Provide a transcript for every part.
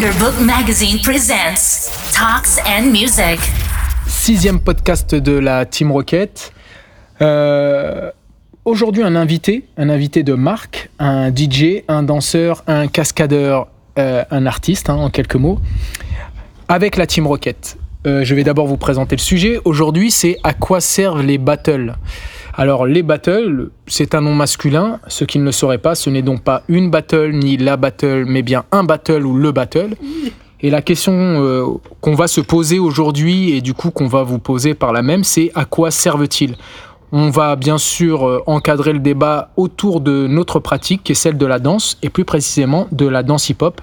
Thunderbook Magazine presents Talks and Music. Sixième podcast de la Team Rocket. Euh, Aujourd'hui, un invité, un invité de marque, un DJ, un danseur, un cascadeur, euh, un artiste, hein, en quelques mots, avec la Team Rocket. Euh, je vais d'abord vous présenter le sujet. Aujourd'hui, c'est à quoi servent les battles? Alors les battles, c'est un nom masculin. Ceux qui ne le sauraient pas, ce n'est donc pas une battle ni la battle, mais bien un battle ou le battle. Et la question euh, qu'on va se poser aujourd'hui et du coup qu'on va vous poser par la même, c'est à quoi servent-ils? On va bien sûr euh, encadrer le débat autour de notre pratique qui est celle de la danse et plus précisément de la danse hip-hop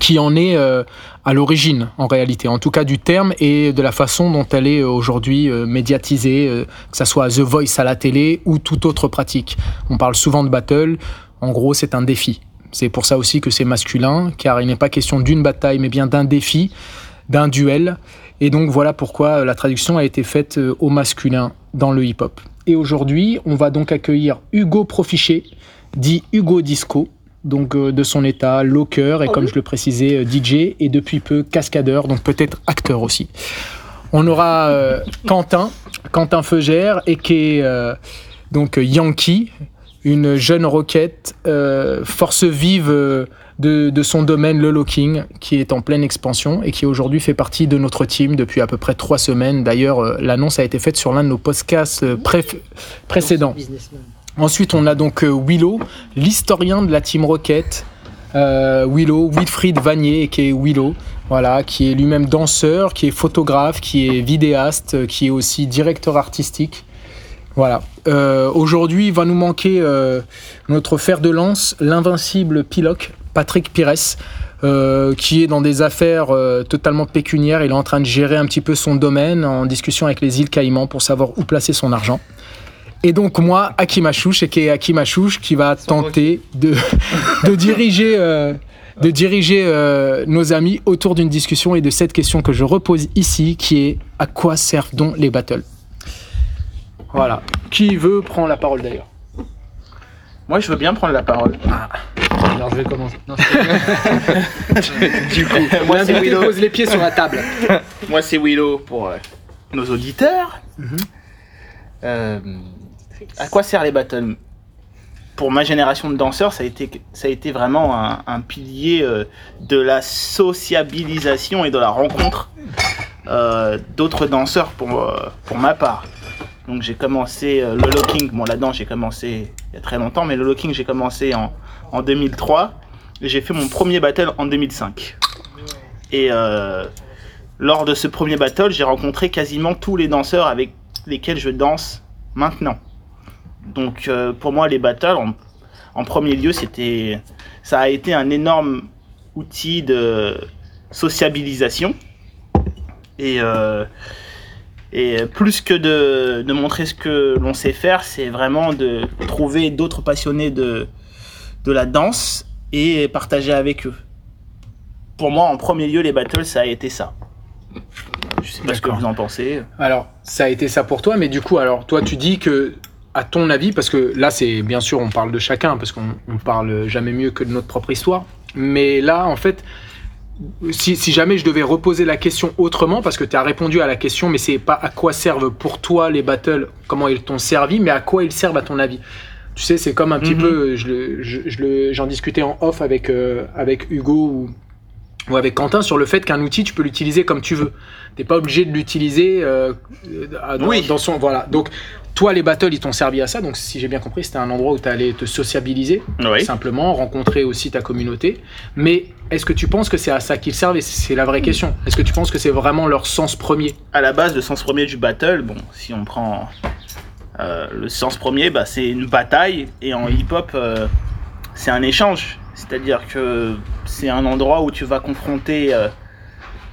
qui en est euh, à l'origine en réalité, en tout cas du terme et de la façon dont elle est euh, aujourd'hui euh, médiatisée, euh, que ça soit The Voice à la télé ou toute autre pratique. On parle souvent de battle, en gros c'est un défi. C'est pour ça aussi que c'est masculin, car il n'est pas question d'une bataille, mais bien d'un défi, d'un duel. Et donc voilà pourquoi la traduction a été faite au masculin dans le hip-hop. Et aujourd'hui, on va donc accueillir Hugo Profichet, dit Hugo Disco, donc euh, de son état locker et comme je le précisais euh, DJ et depuis peu cascadeur donc peut-être acteur aussi. On aura euh, Quentin, Quentin Feugère et qui est euh, donc Yankee, une jeune roquette, force vive de, de son domaine, le locking, qui est en pleine expansion et qui aujourd'hui fait partie de notre team depuis à peu près trois semaines. D'ailleurs, l'annonce a été faite sur l'un de nos podcasts précédents. Ensuite, on a donc euh, Willow, l'historien de la Team Rocket. Euh, Willow, Wilfried Vanier, qui est Willow, voilà, qui est lui-même danseur, qui est photographe, qui est vidéaste, euh, qui est aussi directeur artistique. Voilà. Aujourd'hui, il va nous manquer notre fer de lance, l'invincible Piloc, Patrick Pires, qui est dans des affaires totalement pécuniaires. Il est en train de gérer un petit peu son domaine en discussion avec les îles Caïmans pour savoir où placer son argent. Et donc moi, Hakim Achouch, et qui est Hakim Achouch, qui va tenter de, de diriger, euh, de diriger euh, nos amis autour d'une discussion et de cette question que je repose ici, qui est à quoi servent donc les battles? Voilà. Qui veut prendre la parole d'ailleurs? Moi, je veux bien prendre la parole. Alors je vais commencer. Non, Du coup, moi, c'est Willow. pose les pieds sur la table. Moi, c'est Willow pour euh, nos auditeurs. Mhm. Euh, à quoi servent les battles? Pour ma génération de danseurs, ça a été, ça a été vraiment un, pilier euh, de la sociabilisation et de la rencontre euh, d'autres danseurs pour, euh, pour ma part. Donc j'ai commencé le locking, bon là-dedans j'ai commencé il y a très longtemps, mais le locking j'ai commencé en, en 2003 et j'ai fait mon premier battle en 2005. Et lors de ce premier battle, j'ai rencontré quasiment tous les danseurs avec lesquels je danse maintenant. Donc euh, pour moi, les battles, en, en premier lieu, c'était, ça a été un énorme outil de sociabilisation. Et, euh, et plus que de, de montrer ce que l'on sait faire, c'est vraiment de trouver d'autres passionnés de, de la danse et partager avec eux. Pour moi, en premier lieu, les battles, ça a été ça. Je sais pas ce que vous en pensez. Alors, ça a été ça pour toi, mais du coup, alors toi, tu dis que, à ton avis, parce que là, c'est bien sûr, on parle de chacun, parce qu'on on parle jamais mieux que de notre propre histoire, mais là, en fait, si, si jamais je devais reposer la question autrement, parce que tu as répondu à la question, mais c'est pas à quoi servent pour toi les battles, comment ils t'ont servi, mais à quoi ils servent à ton avis? Tu sais, c'est comme un petit Mhm. peu, je le- je- je j'en discutais en off avec, euh, avec Hugo ou, ou avec Quentin sur le fait qu'un outil, tu peux l'utiliser comme tu veux. T'es pas obligé de l'utiliser euh, euh, dans, Oui. dans son. Voilà. Donc, toi, les battles, ils t'ont servi à ça. Donc, si j'ai bien compris, c'était un endroit où tu allais te sociabiliser, Oui. simplement, rencontrer aussi ta communauté. Mais est-ce que tu penses que c'est à ça qu'ils servent? Et c'est la vraie question. Est-ce que tu penses que c'est vraiment leur sens premier? À la base, le sens premier du battle, bon, si on prend euh, le sens premier, bah, c'est une bataille, et en hip-hop, euh, c'est un échange. C'est-à-dire que c'est un endroit où tu vas confronter euh,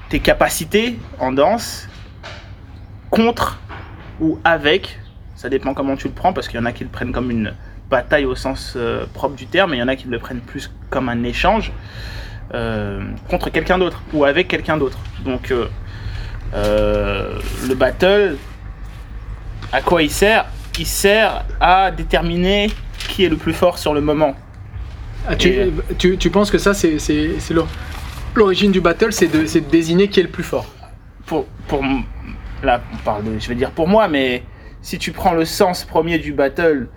tes capacités en danse contre ou avec, ça dépend comment tu le prends, parce qu'il y en a qui le prennent comme une bataille au sens euh, propre du terme, et il y en a qui le prennent plus comme un échange euh, contre quelqu'un d'autre, ou avec quelqu'un d'autre. Donc, euh, le battle, à quoi il sert? Il sert à déterminer qui est le plus fort sur le moment. Ah, tu, Et- tu, tu penses que ça, c'est. L'origine du battle, c'est de, de désigner qui est le plus fort? pour, pour là on parle de, je vais dire pour moi mais si tu prends le sens premier du battle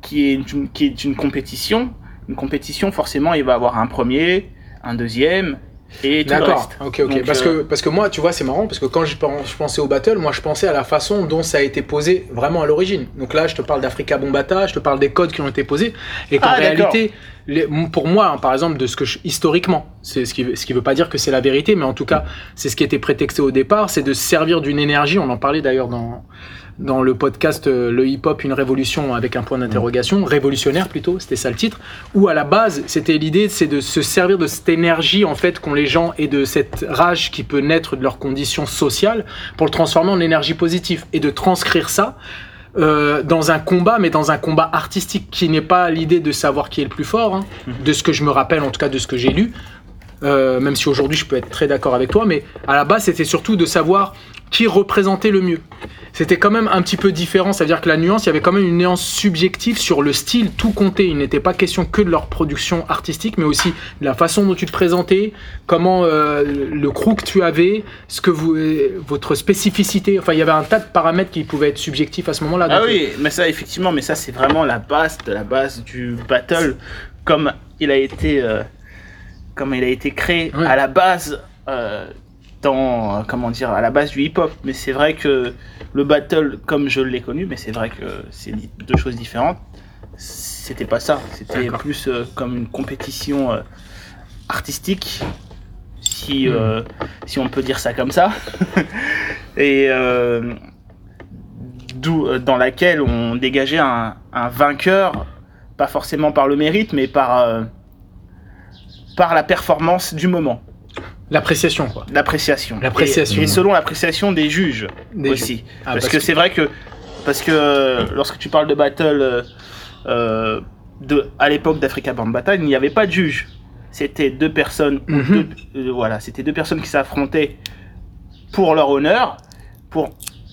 qui est une, qui est une compétition une compétition forcément il va avoir un premier un deuxième et D'accord, ok, ok. Donc, parce, euh, que, parce que moi, tu vois, c'est marrant, parce que quand je, pen- je pensais au battle, moi je pensais à la façon dont ça a été posé vraiment à l'origine. Donc là, je te parle d'Africa Bombata, je te parle des codes qui ont été posés, et qu'en Ah, réalité, les- pour moi, hein, par exemple, de ce que je- historiquement, c'est ce qui, ce qui veut pas dire que c'est la vérité, mais en tout cas, c'est ce qui était prétexté au départ, c'est de se servir d'une énergie, on en parlait d'ailleurs dans, dans le podcast euh, Le hip-hop, une révolution avec un point d'interrogation, révolutionnaire plutôt, c'était ça le titre, où à la base, c'était l'idée, c'est de se servir de cette énergie en fait qu'ont les gens et de cette rage qui peut naître de leurs conditions sociales pour le transformer en énergie positive et de transcrire ça euh, dans un combat, mais dans un combat artistique qui n'est pas l'idée de savoir qui est le plus fort, hein, de ce que je me rappelle en tout cas de ce que j'ai lu, euh, même si aujourd'hui je peux être très d'accord avec toi, mais à la base c'était surtout de savoir qui représentait le mieux. C'était quand même un petit peu différent, ça veut dire que la nuance, il y avait quand même une nuance subjective sur le style, tout comptait. Il n'était pas question que de leur production artistique, mais aussi de la façon dont tu te présentais, comment euh, le crew que tu avais, ce que vous, euh, votre spécificité. Enfin, il y avait un tas de paramètres qui pouvaient être subjectifs à ce moment-là. ah oui mais ça effectivement mais ça c'est vraiment la base de la base du battle comme il a été euh, comme il a été créé Ouais. à la base euh, dans euh, comment dire à la base du hip hop mais c'est vrai que le battle comme je l'ai connu mais c'est vrai que c'est deux choses différentes c'était pas ça c'était plus euh, comme une compétition euh, artistique si Hmm. si on peut dire ça comme ça et d'où dans laquelle on dégageait un, un vainqueur pas forcément par le mérite mais par par la performance du moment L'appréciation, quoi. l'appréciation L'appréciation. et, et selon l'appréciation des juges Des aussi juges. Ah, parce, que, c'est vrai que parce que euh, lorsque tu parles de battle euh, euh, de à l'époque d'Africa Bambata il n'y avait pas de juge c'était deux personnes Mhm. deux- euh, voilà c'était deux personnes qui s'affrontaient pour leur honneur pour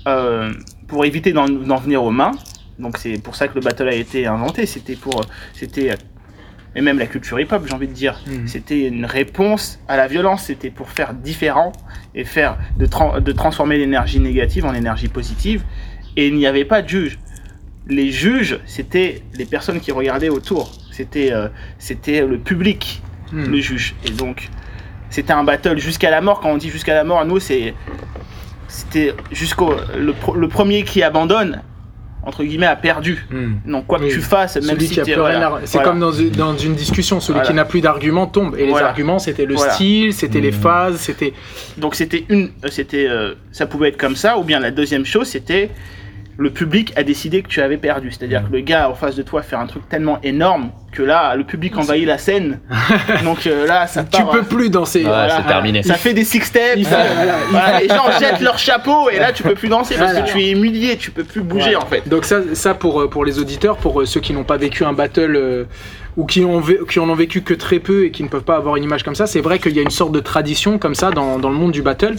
euh, pour éviter d'en d'en venir aux mains donc c'est pour ça que le battle a été inventé c'était pour c'était et même la culture hip-hop j'ai envie de dire. Mhm. c'était une réponse à la violence. C'était pour faire différent et faire de, tran- de transformer l'énergie négative en énergie positive. Et il n'y avait pas de juge. Les juges c'était les personnes qui regardaient autour. C'était euh, c'était le public Hmm. le juge. Et donc c'était un battle jusqu'à la mort. Quand on dit jusqu'à la mort nous c'est c'était jusqu'au le, le premier qui abandonne entre guillemets a perdu Hmm. donc quoi Oui. que tu fasses même Celui si qui a plus rien voilà, à- C'est voilà. comme dans, une- dans une discussion, celui Voilà. qui n'a plus d'arguments tombe. Et les arguments, c'était le Voilà. style, c'était les Mhm. phases, c'était. Donc c'était une, euh, c'était, euh, ça pouvait être comme ça, ou bien la deuxième chose, c'était le public a décidé que tu avais perdu. C'est-à-dire que le gars en face de toi fait un truc tellement énorme que là, le public envahit la scène. Donc euh, là, ça Tu part. peux plus danser. Ouais, Voilà. c'est terminé. Ça fait des six steps. Voilà, les gens jettent leur chapeau et là tu peux plus danser parce que tu es humilié, tu peux plus bouger Voilà. en fait. Donc ça, ça pour, euh, pour les auditeurs, pour euh, ceux qui n'ont pas vécu un battle euh, ou qui, ont qui en ont vécu que très peu et qui ne peuvent pas avoir une image comme ça, c'est vrai qu'il y a une sorte de tradition comme ça dans, dans le monde du battle.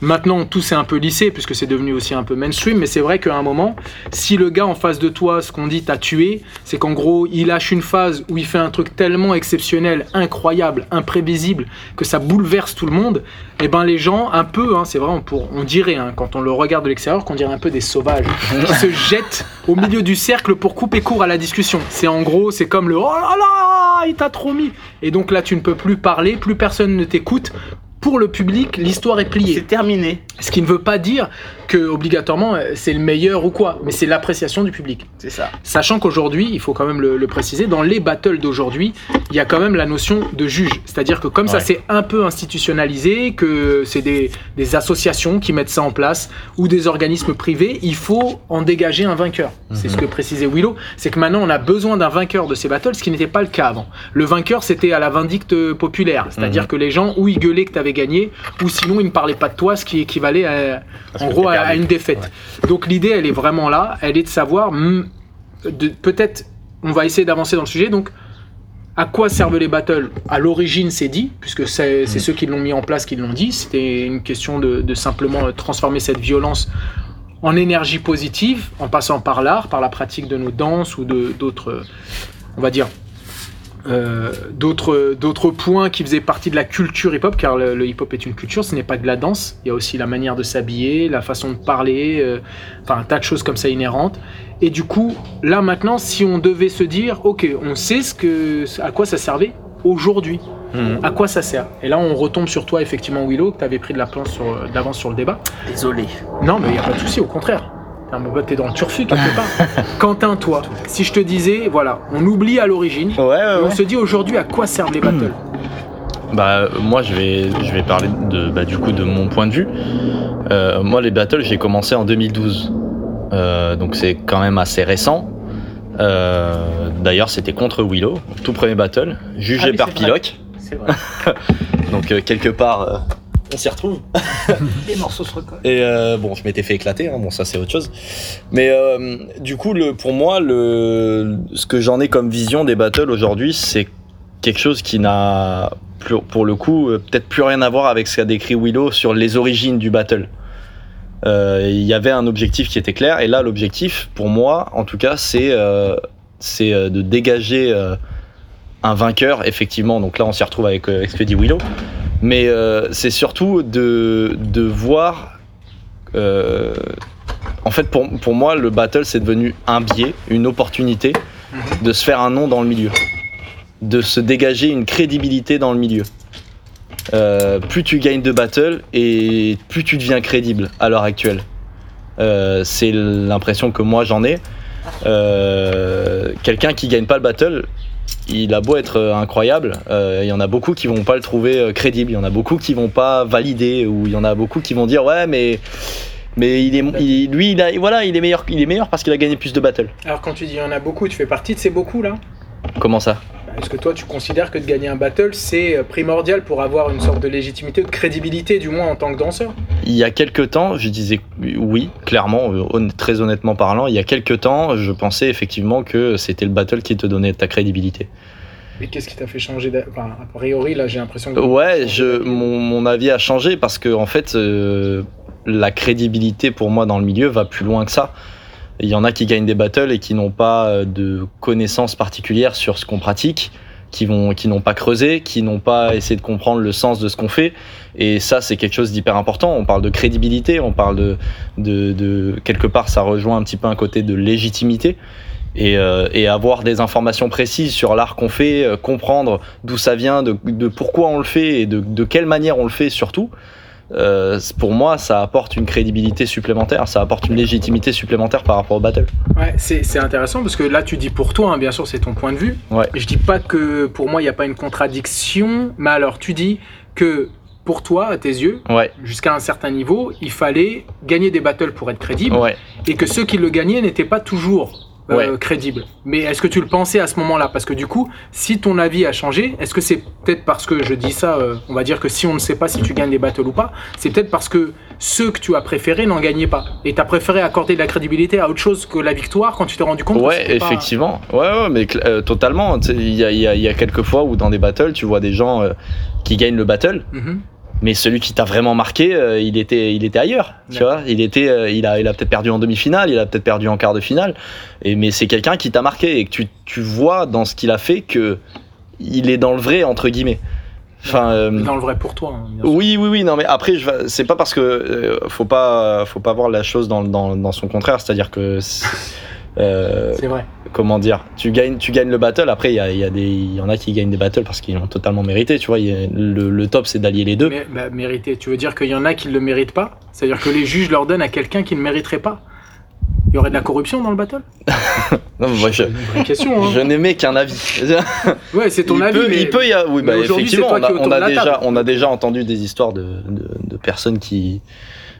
Maintenant, tout s'est un peu lissé puisque c'est devenu aussi un peu mainstream, mais c'est vrai qu'à un moment, si le gars en face de toi, ce qu'on dit, t'a tué, c'est qu'en gros, il lâche une phase où il fait un truc tellement exceptionnel, incroyable, imprévisible, que ça bouleverse tout le monde, et ben les gens, un peu, hein, c'est vrai, on, pour, on dirait, hein, quand on le regarde de l'extérieur, qu'on dirait un peu des sauvages, qui se jettent au milieu du cercle pour couper court à la discussion. C'est en gros, c'est comme le « Oh là là, il t'a trop mis !» Et donc là, tu ne peux plus parler, plus personne ne t'écoute. Pour le public, l'histoire est pliée. C'est terminé. Ce qui ne veut pas dire que obligatoirement euh, c'est le meilleur ou quoi, mais c'est l'appréciation du public. C'est ça. Sachant qu'aujourd'hui, il faut quand même le, le préciser, dans les battles d'aujourd'hui, il y a quand même la notion de juge. C'est-à-dire que comme ça c'est un peu institutionnalisé, que c'est des, des associations qui mettent ça en place, ou des organismes privés, il faut en dégager un vainqueur. C'est ce que précisait Willow, c'est que maintenant on a besoin d'un vainqueur de ces battles, ce qui n'était pas le cas avant. Le vainqueur c'était à la vindicte populaire, c'est-à-dire Mhm. que les gens ou ils gueulaient que tu avais gagné, ou sinon ils ne parlaient pas de toi, ce qui équivalait à, en gros à, une défaite. Donc l'idée, elle est vraiment là. Elle est de savoir, hmm, peut-être, on va essayer d'avancer dans le sujet. Donc, à quoi servent les battles? À l'origine, c'est dit, puisque c'est c'est Mm. ceux qui l'ont mis en place qui l'ont dit. C'était une question de, de simplement euh, transformer cette violence en énergie positive, en passant par l'art, par la pratique de nos danses ou d'autres, euh, on va dire, euh, d'autres d'autres points qui faisaient partie de la culture hip-hop, car le, le hip-hop est une culture, ce n'est pas que la danse, il y a aussi la manière de s'habiller, la façon de parler, euh, enfin un tas de choses comme ça inhérentes. Et du coup, là maintenant, si on devait se dire, ok, on sait ce que, à quoi ça servait aujourd'hui, Mhm. à quoi ça sert Et là, on retombe sur toi, effectivement, Willow, que tu avais pris de la place sur, de l'avance sur le débat. Désolé. Non, mais il n'y a pas de souci, au contraire. Mais bah, T'es dans le turfu quelque part. Quentin, toi, si je te disais, voilà, on oublie à l'origine, Ouais, ouais, et on ouais. se dit aujourd'hui à quoi servent les battles Bah moi je vais je vais parler de bah, du coup de mon point de vue. Euh, moi les battles j'ai commencé en 2012, Euh, donc c'est quand même assez récent. Euh, D'ailleurs c'était contre Willow, tout premier battle, jugé Ah par. Piloc. C'est vrai. Donc quelque part on s'y retrouve. Les morceaux se recollent. Et euh, bon, je m'étais fait éclater, hein, bon ça c'est autre chose. Mais euh, du coup, le, pour moi, le, ce que j'en ai comme vision des battles aujourd'hui, c'est quelque chose qui n'a, pour le coup, euh, peut-être plus rien à voir avec ce qu'a décrit Willow sur les origines du battle. Euh, Il y avait un objectif qui était clair, et là l'objectif, pour moi, en tout cas, c'est c'est de dégager un vainqueur, effectivement. Donc là, on s'y retrouve avec, avec ce que dit Willow. Mais euh, c'est surtout de, de voir. euh, en fait, pour, pour moi, le battle, c'est devenu un biais, une opportunité de se faire un nom dans le milieu, de se dégager une crédibilité dans le milieu. Euh, plus tu gagnes de battle et plus tu deviens crédible à l'heure actuelle. C'est l'impression que moi j'en ai. Quelqu'un qui gagne pas le battle, il a beau être euh, incroyable, euh, il y en a beaucoup qui vont pas le trouver euh, crédible, il y en a beaucoup qui vont pas valider, ou il y en a beaucoup qui vont dire ouais mais mais il est, il- lui il a, voilà il est meilleur, il est meilleur parce qu'il a gagné plus de battles. Alors quand tu dis il y en a beaucoup, tu fais partie de ces beaucoup là Comment ça? Est-ce que toi tu considères que de gagner un battle c'est euh, primordial pour avoir une sorte de légitimité, de crédibilité du moins en tant que danseur? Il y a quelques temps, je disais oui, clairement, euh, très honnêtement parlant, il y a quelques temps, je pensais effectivement que c'était le battle qui te donnait ta crédibilité. Mais qu'est-ce qui t'a fait changer enfin, A priori là j'ai l'impression que... Ouais, je, mon, mon avis a changé parce que en fait, euh, la crédibilité pour moi dans le milieu va plus loin que ça. Il y en a qui gagnent des battles et qui n'ont pas euh, de connaissances particulières sur ce qu'on pratique, qui vont, qui n'ont pas creusé, qui n'ont pas essayé de comprendre le sens de ce qu'on fait. Et ça, c'est quelque chose d'hyper important. On parle de crédibilité, on parle de, de, de quelque part, ça rejoint un petit peu un côté de légitimité. Et, euh, et avoir des informations précises sur l'art qu'on fait, euh, comprendre d'où ça vient, de, de pourquoi on le fait et de, de quelle manière on le fait surtout, euh, pour moi, ça apporte une crédibilité supplémentaire, ça apporte une légitimité supplémentaire par rapport au battle. Ouais, c'est c'est intéressant parce que là tu dis pour toi, hein, bien sûr c'est ton point de vue. Ouais. Je dis pas que pour moi il n'y a pas une contradiction, mais alors tu dis que pour toi, à tes yeux, Ouais, jusqu'à un certain niveau, il fallait gagner des battles pour être crédible ouais. et que ceux qui le gagnaient n'étaient pas toujours euh, Ouais. crédibles. Mais est-ce que tu le pensais à ce moment-là? Parce que du coup, si ton avis a changé, est-ce que c'est peut-être parce que je dis ça, euh, on va dire que si on ne sait pas si tu gagnes des battles ou pas, c'est peut-être parce que ceux que tu as préférés n'en gagnaient pas. Et tu as préféré accorder de la crédibilité à autre chose que la victoire quand tu t'es rendu compte que Ouais, pas- effectivement. Ouais, ouais, mais euh, totalement. Tu sais, Il y a, il y, a, il y a quelques fois où dans des battles, tu vois des gens euh, qui gagnent le battle, Mhm. Mais celui qui t'a vraiment marqué, euh, il était, il était ailleurs. Tu vois, il était, euh, il a, il a peut-être perdu en demi-finale, il a peut-être perdu en quart de finale, et mais c'est quelqu'un qui t'a marqué et que tu, tu vois dans ce qu'il a fait que il est dans le vrai entre guillemets. Enfin, euh, Dans le vrai pour toi. hein, oui, oui, oui. Non, mais après, c'est pas parce que faut pas, faut pas voir la chose dans, dans, dans son contraire. C'est-à-dire que, euh, C'est vrai. comment dire, tu gagnes, tu gagnes le battle. Après, il y, a, il y, a des- il y en a qui gagnent des battles parce qu'ils l'ont totalement mérité. Tu vois, a- le, le top, c'est d'allier les deux. Mais, bah, mérité. Tu veux dire qu'il y en a qui ne le méritent pas? C'est-à-dire que les juges leur donnent à quelqu'un qui ne mériterait pas? Il y aurait de la corruption dans le battle? Non, mais moi, je, Une vraie question. Hein. je n'aimais qu'un avis. Ouais, c'est ton il, avis. peut, mais... il peut y avoir, oui, mais bah, effectivement, on a, on a déjà, on a déjà entendu des histoires de, de, de personnes qui,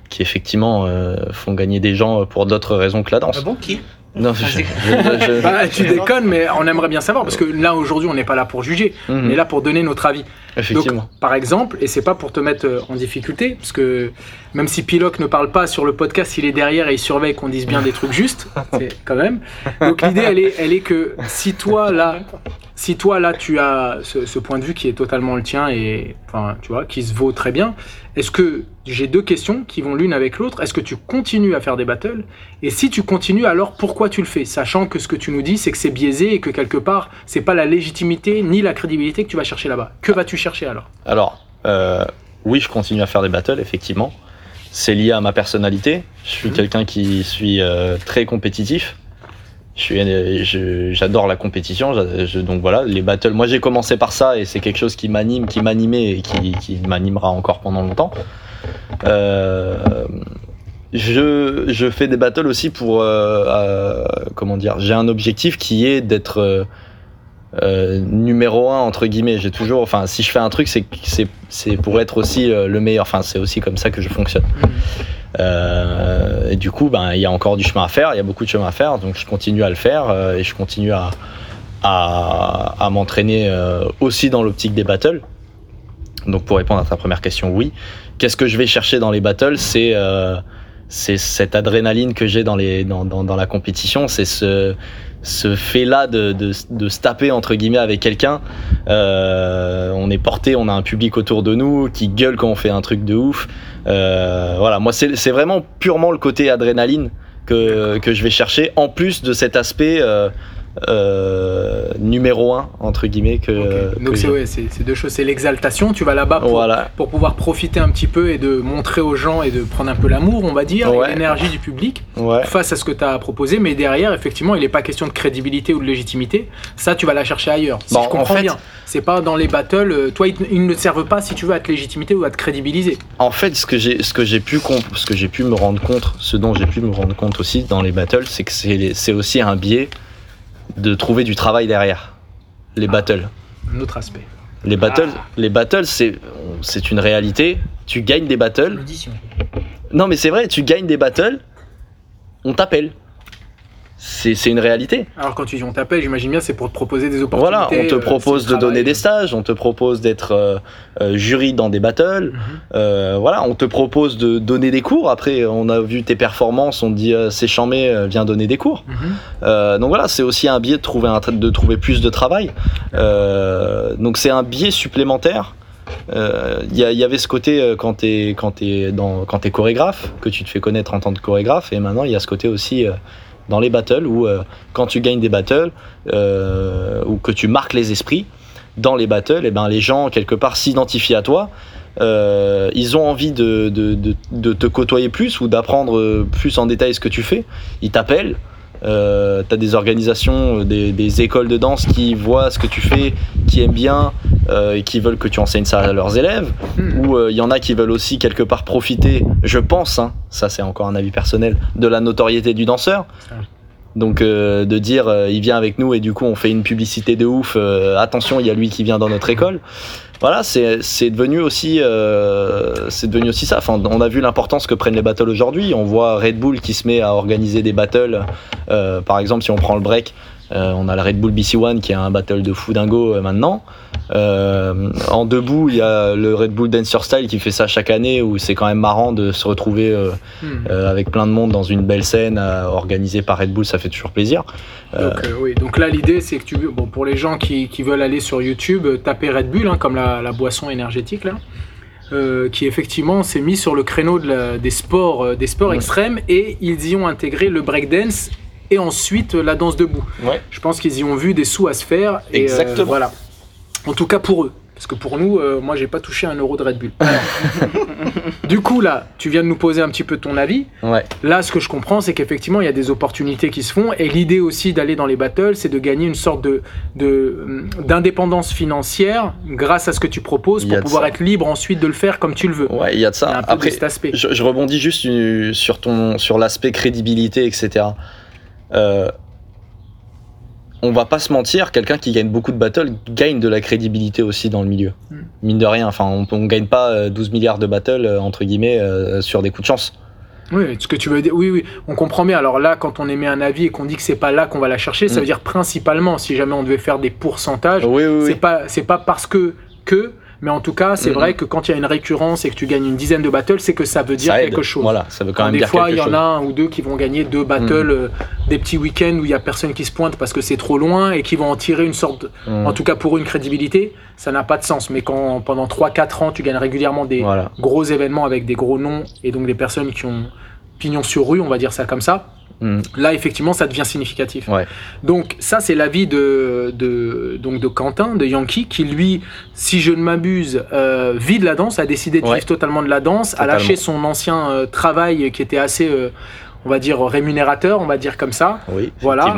qui effectivement euh, font gagner des gens pour d'autres raisons que la danse. Ah bon, qui? Non, je- je- je- Bah, tu déconnes, mais on aimerait bien savoir parce que là aujourd'hui on n'est pas là pour juger, Mhm. on est là pour donner notre avis. effectivement. Donc, par exemple, et c'est pas pour te mettre euh, en difficulté, parce que même si Piloc ne parle pas sur le podcast, il est derrière et il surveille qu'on dise bien des trucs justes, c'est quand même. Donc l'idée, elle est, elle est que si toi là, si toi là tu as ce, ce point de vue qui est totalement le tien et enfin tu vois qui se vaut très bien, est-ce que j'ai deux questions qui vont l'une avec l'autre? Est-ce que tu continues à faire des battles? Et si tu continues, alors pourquoi tu le fais? Sachant que ce que tu nous dis, c'est que c'est biaisé et que quelque part, c'est pas la légitimité ni la crédibilité que tu vas chercher là-bas. Que vas-tu chercher alors? Alors, euh, oui, je continue à faire des battles, effectivement. C'est lié à ma personnalité. Je suis Mhm. quelqu'un qui suis euh, très compétitif. Je- j'adore la compétition. donc voilà, les battles. Moi, j'ai commencé par ça et c'est quelque chose qui m'anime, qui m'animait et qui, qui m'animera encore pendant longtemps. Euh, je, je fais des battles aussi pour euh, euh, comment dire. J'ai un objectif qui est d'être euh, euh, numéro un entre guillemets. J'ai toujours, enfin, si je fais un truc, c'est pour être aussi euh, le meilleur. Enfin, c'est aussi comme ça que je fonctionne. Euh, et du coup, ben, il y a encore du chemin à faire. Il y a beaucoup de chemin à faire, donc je continue à le faire euh, et je continue à à, à m'entraîner euh, aussi dans l'optique des battles. Donc pour répondre à ta première question, oui. Qu'est-ce que je vais chercher dans les battles? C'est euh, c'est cette adrénaline que j'ai dans, les, dans, dans, dans la compétition, c'est ce, ce fait-là de, de, de se taper entre guillemets avec quelqu'un. Euh, on est porté, on a un public autour de nous qui gueule quand on fait un truc de ouf. Euh, voilà, moi c'est vraiment purement le côté adrénaline que, que je vais chercher, en plus de cet aspect euh, euh, numéro un entre guillemets que. Ok. que Donc c'est ouais, c'est deux choses. C'est l'exaltation. Tu vas là-bas pour, Voilà. pour pouvoir profiter un petit peu et de montrer aux gens et de prendre un peu l'amour, on va dire, Ouais. l'énergie du public Ouais. face à ce que tu as proposé. Mais derrière, effectivement, il n'est pas question de crédibilité ou de légitimité. Ça, tu vas la chercher ailleurs. Si Bon, je en comprends fait- bien. C'est pas dans les battles. euh, Toi, ils, ne te servent pas si tu veux à te légitimité ou à te crédibiliser. En fait, ce que j'ai, ce que j'ai pu, ce que j'ai pu me rendre compte, ce dont j'ai pu me rendre compte aussi dans les battles, c'est que c'est aussi un biais de trouver du travail derrière les battles. Un autre aspect. Les battles, Ah. les battles, c'est, c'est une réalité. Tu gagnes des battles. L'audition. Non, mais c'est vrai, tu gagnes des battles. On t'appelle. C'est, une réalité. Alors quand tu dis on t'appelle, j'imagine bien c'est pour te proposer des opportunités. Voilà, on te euh, propose de donner des stages, on te propose d'être euh, euh, jury dans des battles. Mhm. Voilà, on te propose de donner des cours. Après, on a vu tes performances, on te dit c'est chambé, viens donner des cours. Mhm. Donc voilà, c'est aussi un biais de trouver, un, de trouver plus de travail. Donc c'est un biais supplémentaire. Euh, Il y, avait ce côté euh, quand t'es quand t'es dans quand t'es chorégraphe que tu te fais connaître en tant que chorégraphe et maintenant il y a ce côté aussi euh, dans les battles où euh, quand tu gagnes des battles euh, ou que tu marques les esprits dans les battles et ben les gens quelque part s'identifient à toi. Euh, ils ont envie de, de, de, te côtoyer plus ou d'apprendre plus en détail ce que tu fais. Ils t'appellent euh, t'as des organisations, euh, des, des écoles de danse qui voient ce que tu fais, qui aiment bien euh, et qui veulent que tu enseignes ça à leurs élèves. Mhm. Ou euh, il y en a qui veulent aussi quelque part profiter, je pense, hein, ça c'est encore un avis personnel, de la notoriété du danseur. Donc euh, de dire euh, il vient avec nous et du coup on fait une publicité de ouf, euh, attention il y a lui qui vient dans notre école. Voilà, c'est devenu aussi euh, c'est devenu aussi ça. Enfin, on a vu l'importance que prennent les battles aujourd'hui. On voit Red Bull qui se met à organiser des battles. Par exemple, si on prend le break, euh, on a la Red Bull BC One qui est un battle de fou dingo euh, maintenant. Euh, en debout, il y a le Red Bull Dancer Style qui fait ça chaque année où c'est quand même marrant de se retrouver euh, avec plein de monde dans une belle scène organisée par Red Bull, ça fait toujours plaisir. Donc, oui. Donc là, l'idée, c'est que tu, bon, pour les gens qui, qui veulent aller sur YouTube, taper Red Bull, hein, comme la, la boisson énergétique là, euh, qui effectivement s'est mis sur le créneau de la- des sports, euh, des sports Ouais. extrêmes, et ils y ont intégré le breakdance et ensuite euh, la danse debout. Ouais. Je pense qu'ils y ont vu des sous à se faire. Et, euh, Exactement. voilà. En tout cas pour eux. Parce que pour nous, euh, moi, j'ai pas touché un euro de Red Bull. Du coup, là, tu viens de nous poser un petit peu ton avis. ouais. Là, ce que je comprends, c'est qu'effectivement, il y a des opportunités qui se font. Et l'idée aussi d'aller dans les battles, c'est de gagner une sorte de, de, d'indépendance financière grâce à ce que tu proposes pour pouvoir être libre ensuite de le faire comme tu le veux. Ouais, il y a de Il y a ça. un peu Après, de cet aspect. je, je rebondis juste sur ton sur l'aspect crédibilité, etc. Euh, on va pas se mentir, quelqu'un qui gagne beaucoup de battles gagne de la crédibilité aussi dans le milieu. Mm. Mine de rien, enfin, on, on gagne pas euh, 12 milliards de battles euh, entre guillemets euh, sur des coups de chance. Oui, ce que tu veux dire, oui, oui, on comprend bien. Alors là, quand on émet un avis et qu'on dit que c'est pas là qu'on va la chercher, ça Mm. veut dire principalement, si jamais on devait faire des pourcentages, Oui, oui, c'est oui. pas, c'est pas parce que, que Mais en tout cas, c'est Mhm. vrai que quand il y a une récurrence et que tu gagnes une dizaine de battles, c'est que ça veut dire Ça quelque chose. Voilà, ça veut quand même des dire fois, il y en a un ou deux qui vont gagner deux battles, Mhm. euh, des petits week-ends où il y a personne qui se pointe parce que c'est trop loin et qui vont en tirer une sorte, Mm. en tout cas pour une crédibilité, ça n'a pas de sens. Mais quand pendant 3-4 ans, tu gagnes régulièrement des Voilà. gros événements avec des gros noms et donc des personnes qui ont pignon sur rue, on va dire ça comme ça, Mm. là effectivement ça devient significatif. Ouais. Donc ça c'est l'avis de, de, donc de Quentin, de Yankee, qui lui, si je ne m'abuse, euh, vit de la danse, a décidé de Ouais. vivre totalement de la danse, a lâché son ancien euh, travail qui était assez, euh, on va dire, rémunérateur, on va dire comme ça, Oui, Voilà.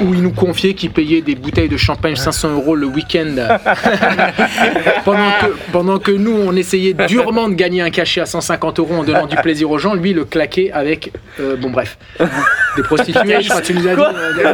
où, il nous confiait qu'il payait des bouteilles de champagne 500 euros le week-end, pendant, que, pendant que nous on essayait durement de gagner un cachet à 150 euros en donnant du plaisir aux gens, lui le claquait avec, euh, bon bref, des prostituées, je crois que tu nous as dit. euh,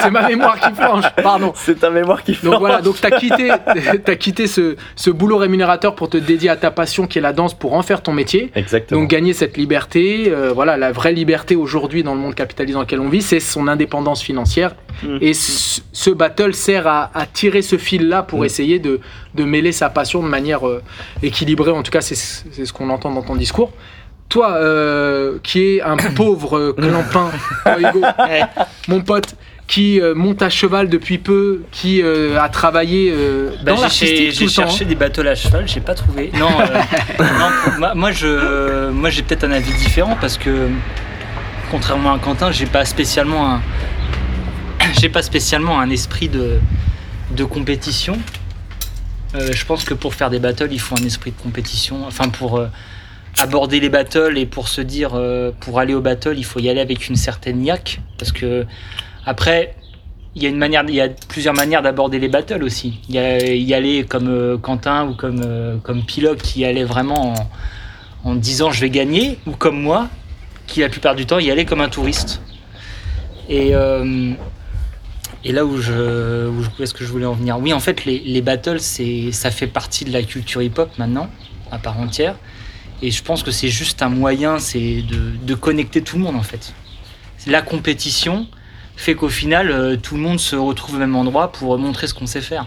C'est ma mémoire qui flanche, pardon. C'est ta mémoire qui Donc voilà, donc tu as quitté, t'as quitté ce, ce boulot rémunérateur pour te dédier à ta passion qui est la danse pour en faire ton métier. Exactement. Donc gagner cette liberté, euh, voilà, la vraie liberté aujourd'hui dans le monde capitaliste dans lequel on vit, c'est son indépendance financière. Mm. Et ce, ce battle sert à, à tirer ce fil-là pour Mm. essayer de, de mêler sa passion de manière euh, équilibrée. En tout cas, c'est ce qu'on entend dans ton discours. Toi, euh, qui est un pauvre euh, clampin, toi, Hugo, mon pote, qui euh, monte à cheval depuis peu, qui euh, a travaillé euh, Bah, dans j'ai l'artistique tout j'ai le temps. cherché des bateaux à cheval, j'ai pas trouvé. Non, euh, non, pour- moi, moi, je, moi j'ai peut-être un avis différent parce que contrairement à Quentin, j'ai pas spécialement un, j'ai pas spécialement un esprit de, de compétition. Euh, je pense que pour faire des battles, il faut un esprit de compétition. Enfin, pour euh, aborder les battles et pour se dire, euh, pour aller au battle, il faut y aller avec une certaine niaque. Parce que, après, il y a, une manière, il y a plusieurs manières d'aborder les battles aussi. Il y, a, y aller comme euh, Quentin ou comme, euh, comme Pilote qui allait vraiment en, disant je vais gagner, ou comme moi, qui la plupart du temps y allait comme un touriste. Et, et là où je, où, je- est-ce que je voulais en venir? Oui, en fait, les, les battles, c'est, ça fait partie de la culture hip-hop maintenant, à part entière. Et je pense que c'est juste un moyen, c'est de, de connecter tout le monde en fait. La compétition fait qu'au final, euh, tout le monde se retrouve au même endroit pour montrer ce qu'on sait faire.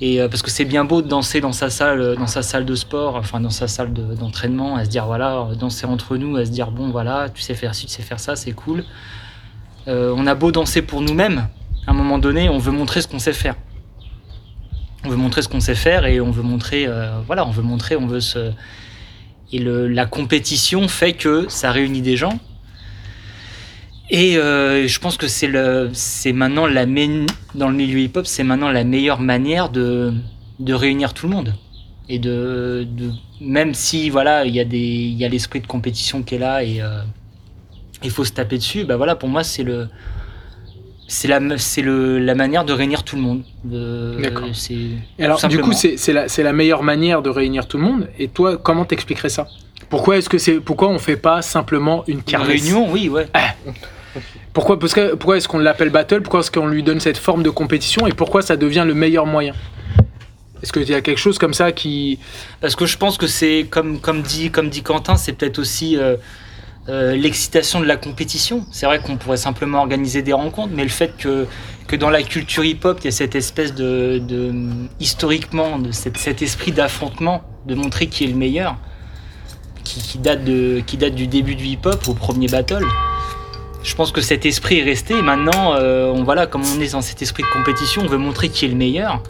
Et euh, parce que c'est bien beau de danser dans sa salle, euh, dans sa salle de sport, enfin dans sa salle de- d'entraînement, à se dire voilà, danser entre nous, à se dire bon voilà, tu sais faire ci, tu sais faire ça, c'est cool. On a beau danser pour nous-mêmes, à un moment donné, on veut montrer ce qu'on sait faire. On veut montrer ce qu'on sait faire et on veut montrer, voilà, on veut montrer, on veut se. Et la compétition fait que ça réunit des gens. Et euh, je pense que c'est le, c'est maintenant la dans le milieu hip-hop, c'est maintenant la meilleure manière de, de réunir tout le monde. Et de, de même si voilà, il y a des, il y a l'esprit de compétition qui est là et euh, il faut se taper dessus. Bah voilà, pour moi c'est le, c'est la, c'est le, la manière de réunir tout le monde. De- D'accord. Alors, du coup, c'est c'est la, c'est la meilleure manière de réunir tout le monde. Et toi, comment t'expliquerais ça? Pourquoi est-ce que c'est pourquoi on fait pas simplement une Une kermesse? réunion, oui, ouais. Pourquoi parce que pourquoi est-ce qu'on l'appelle battle? Pourquoi est-ce qu'on lui donne cette forme de compétition? Et pourquoi ça devient le meilleur moyen? Est-ce qu'il y a quelque chose comme ça qui Parce que je pense que c'est, comme, comme, dit, comme dit Quentin, c'est peut-être aussi euh, euh, l'excitation de la compétition. C'est vrai qu'on pourrait simplement organiser des rencontres, mais le fait que, que dans la culture hip-hop, il y a cette espèce de, historiquement, de cet esprit d'affrontement, de montrer qui est le meilleur, qui, qui date, de, qui date du début du hip-hop, au premier battle. Je pense que cet esprit est resté. Et maintenant, euh, on, voilà, comme on est dans cet esprit de compétition, on veut montrer qui est le meilleur.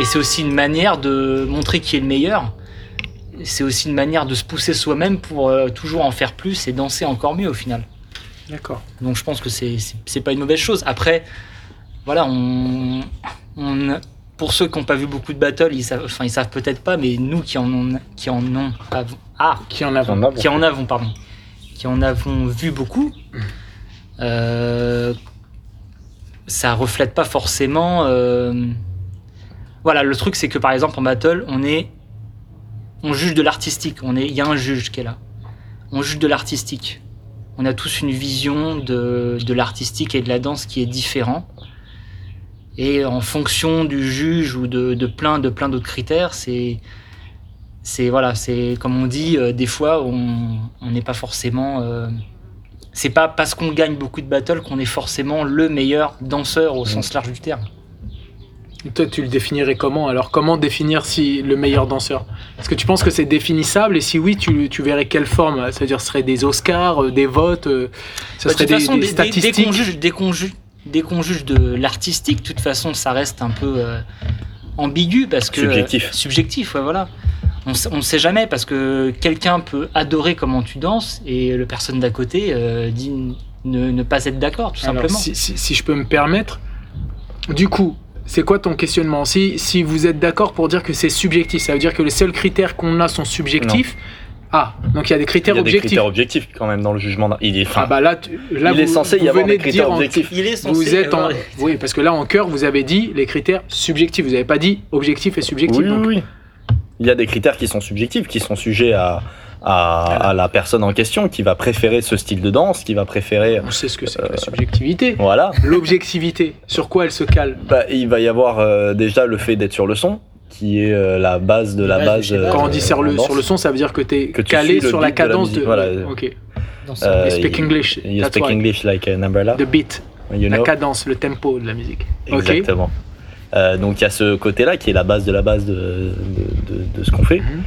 Et c'est aussi une manière de montrer qui est le meilleur. C'est aussi une manière de se pousser soi-même pour euh, toujours en faire plus et danser encore mieux au final. D'accord. Donc je pense que c'est c'est- c'est pas une mauvaise chose. Après, voilà, on, on- pour ceux qui n'ont pas vu beaucoup de battles, ils savent, enfin ils savent peut-être pas, mais nous qui en ont, qui en ont, avons- ah, Qui en a On a bon. qui en avons, pardon, qui en avons vu beaucoup, euh, ça reflète pas forcément. euh, Voilà, le truc c'est que par exemple en battle, on est, on juge de l'artistique. On est, il y a un juge qui est là. On juge de l'artistique. On a tous une vision de, de l'artistique et de la danse qui est différent. Et en fonction du juge ou de, de plein de plein d'autres critères, c'est c'est voilà, c'est comme on dit, euh, des fois on n'est pas forcément. euh, c'est pas parce qu'on gagne beaucoup de battles qu'on est forcément le meilleur danseur au sens large du terme. Toi, tu le définirais comment Alors, comment définir si le meilleur danseur? Est-ce que tu penses que c'est définissable Et si oui, tu, tu verrais quelle forme? C'est-à-dire, ce serait des Oscars, euh, des votes euh, Ce Bah, serait de toute des, façon, des dès statistiques qu'on juge, dès qu'on juge- dès qu'on juge de l'artistique, de toute façon, ça reste un peu euh, ambigu parce que Subjectif. euh, subjectif, ouais, voilà. On ne sait jamais parce que quelqu'un peut adorer comment tu danses et le personne d'à côté euh, dit ne, ne pas être d'accord, tout Alors, simplement. si, si- si je peux me permettre, du coup, c'est quoi ton questionnement si, si vous êtes d'accord pour dire que c'est subjectif, ça veut dire que les seuls critères qu'on a sont subjectifs Ah, donc il y a des Il critères y a des objectifs. critères objectifs quand même dans le jugement. d'un- Il est, Ah bah là, tu- là il est vous- censé vous y avoir venez des de critères en- objectifs. Il est censé Vous êtes en... avoir- Oui, parce que là, en cœur, vous avez dit les critères subjectifs. Vous n'avez pas dit objectif et subjectif. Oui, oui. Il y a des critères qui sont subjectifs, qui sont sujets à, à, à la personne en question, qui va préférer ce style de danse, qui va préférer. On sait ce que c'est que la subjectivité. Voilà. L'objectivité, sur quoi elle se cale Bah, il va y avoir euh, déjà le fait d'être sur le son, qui est euh, la base de la base. Quand on dit sur le, sur le son, ça veut dire que tu es Que tu calé suis le sur la beat de la cadence de. voilà. Ok. Euh, You speak English. You that's speak why. English like an umbrella. The beat, You la know? cadence, le tempo de la musique. Exactement. Euh, donc il y a ce côté-là qui est la base de la base de, de, de- de ce qu'on fait. Mhm. Euh,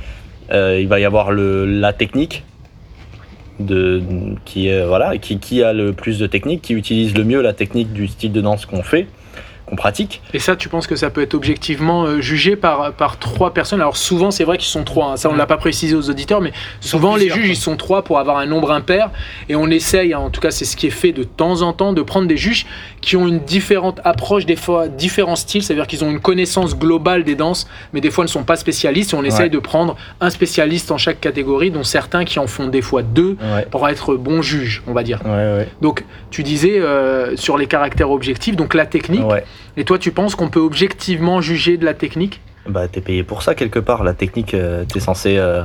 il va y avoir le, la technique de, qui, voilà, qui, qui a le plus de technique, qui utilise le mieux la technique du style de danse qu'on fait, qu'on pratique. Et ça, tu penses que ça peut être objectivement euh, jugé par, par trois personnes? Alors souvent, c'est vrai qu'ils sont trois. hein. Ça, on ne l'a pas précisé aux auditeurs, mais souvent les juges, ils sont trois pour avoir un nombre impair. Et on essaye, hein, en tout cas, c'est ce qui est fait de temps en temps, de prendre des juges qui ont une différente approche, des fois différents styles. C'est-à-dire qu'ils ont une connaissance globale des danses, mais des fois ne sont pas spécialistes. Et on essaye Ouais. de prendre un spécialiste en chaque catégorie, dont certains qui en font des fois deux Ouais, pour être bons juges, on va dire. ouais. Donc, tu disais euh, sur les caractères objectifs, donc la technique. ouais. Et toi, tu penses qu'on peut objectivement juger de la technique Bah, t'es payé pour ça quelque part. La technique, euh, t'es censé. euh,